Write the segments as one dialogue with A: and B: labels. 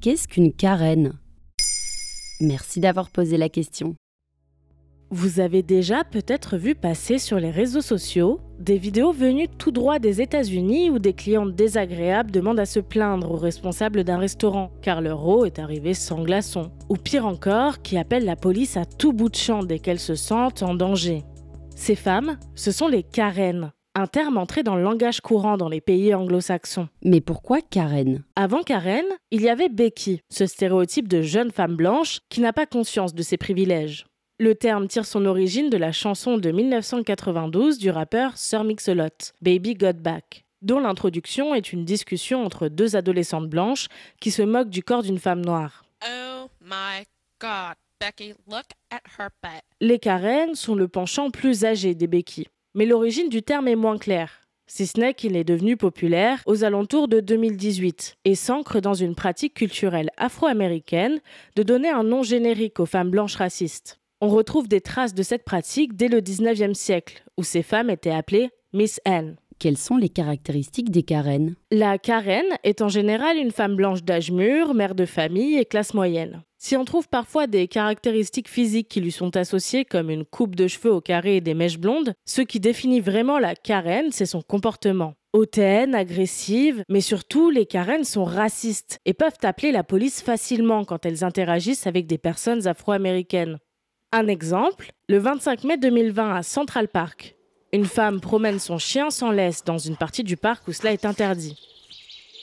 A: Qu'est-ce qu'une carène? Merci d'avoir posé la question.
B: Vous avez déjà peut-être vu passer sur les réseaux sociaux des vidéos venues tout droit des États-Unis où des clientes désagréables demandent à se plaindre aux responsables d'un restaurant car leur eau est arrivée sans glaçon. Ou pire encore, qui appellent la police à tout bout de champ dès qu'elles se sentent en danger. Ces femmes, ce sont les Karen, un terme entré dans le langage courant dans les pays anglo-saxons.
A: Mais pourquoi Karen?
B: Avant Karen, il y avait Becky, ce stéréotype de jeune femme blanche qui n'a pas conscience de ses privilèges. Le terme tire son origine de la chanson de 1992 du rappeur Sir Mix-a-Lot, Baby Got Back, dont l'introduction est une discussion entre deux adolescentes blanches qui se moquent du corps d'une femme noire.
C: Oh my god, Becky, look at her butt.
B: Les Karen sont le penchant plus âgé des Becky, mais l'origine du terme est moins claire, si ce n'est qu'il est devenu populaire aux alentours de 2018 et s'ancre dans une pratique culturelle afro-américaine de donner un nom générique aux femmes blanches racistes. On retrouve des traces de cette pratique dès le 19e siècle, où ces femmes étaient appelées Miss Anne.
A: Quelles sont les caractéristiques des Karen?
B: La Karen est en général une femme blanche d'âge mûr, mère de famille et classe moyenne. Si on trouve parfois des caractéristiques physiques qui lui sont associées, comme une coupe de cheveux au carré et des mèches blondes, ce qui définit vraiment la Karen, c'est son comportement. Hautaine, agressive, mais surtout les Karen sont racistes et peuvent appeler la police facilement quand elles interagissent avec des personnes afro-américaines. Un exemple, le 25 mai 2020 à Central Park. Une femme promène son chien sans laisse dans une partie du parc où cela est interdit.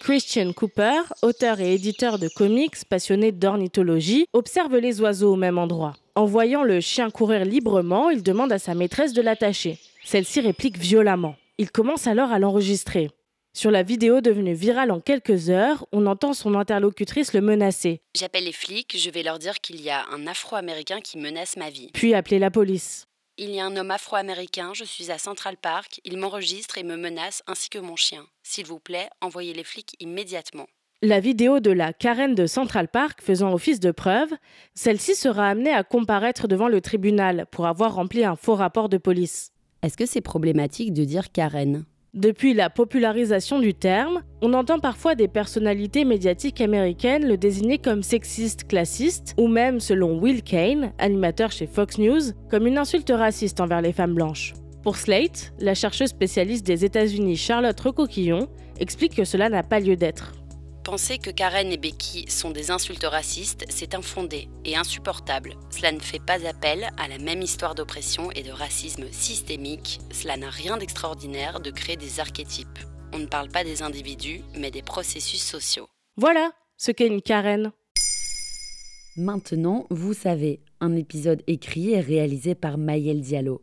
B: Christian Cooper, auteur et éditeur de comics passionné d'ornithologie, observe les oiseaux au même endroit. En voyant le chien courir librement, il demande à sa maîtresse de l'attacher. Celle-ci réplique violemment. Il commence alors à l'enregistrer. Sur la vidéo devenue virale en quelques heures, on entend son interlocutrice le menacer,
A: J'appelle les flics, je vais leur dire qu'il y a un Afro-Américain qui menace ma vie.
B: puis appeler la police.
A: Il y a un homme afro-américain, je suis à Central Park, il m'enregistre et me menace ainsi que mon chien. S'il vous plaît, envoyez les flics immédiatement.
B: La vidéo de la Karen de Central Park faisant office de preuve, celle-ci sera amenée à comparaître devant le tribunal pour avoir rempli un faux rapport de police.
A: Est-ce que c'est problématique de dire Karen?
B: Depuis la popularisation du terme, on entend parfois des personnalités médiatiques américaines le désigner comme sexiste, classiste, ou même, selon Will Kane, animateur chez Fox News, comme une insulte raciste envers les femmes blanches. Pour Slate, la chercheuse spécialiste des États-Unis Charlotte Recoquillon explique que cela n'a pas lieu d'être.
A: Penser que Karen et Becky sont des insultes racistes, c'est infondé et insupportable. Cela ne fait pas appel à la même histoire d'oppression et de racisme systémique. Cela n'a rien d'extraordinaire de créer des archétypes. On ne parle pas des individus, mais des processus sociaux.
B: Voilà ce qu'est une Karen.
A: Maintenant, vous savez, un épisode écrit et réalisé par Maël Diallo.